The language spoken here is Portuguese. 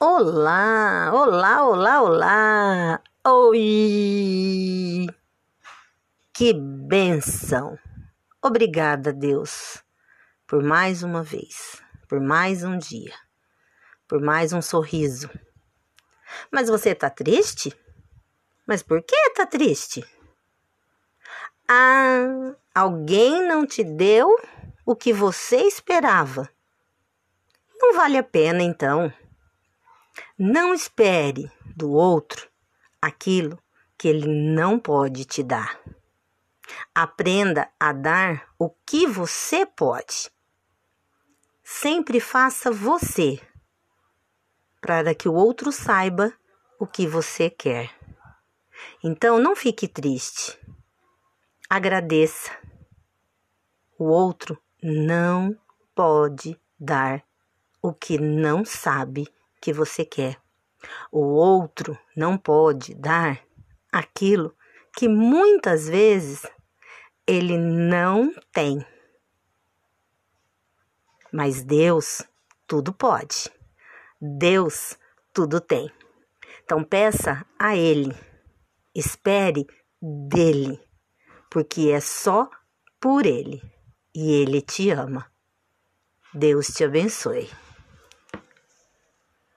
Olá, olá, olá, olá. Oi! Que benção! Obrigada, Deus, por mais uma vez, por mais um dia, por mais um sorriso. Mas você tá triste? Mas por que tá triste? Ah, alguém não te deu o que você esperava. Não vale a pena, então. Não espere do outro aquilo que ele não pode te dar. Aprenda a dar o que você pode. Sempre faça você, para que o outro saiba o que você quer. Então não fique triste. Agradeça. O outro não pode dar o que não sabe que você quer. O outro não pode dar aquilo que muitas vezes ele não tem. Mas Deus tudo pode. Deus tudo tem. Então peça a Ele, espere dele, porque é só por Ele e Ele te ama. Deus te abençoe.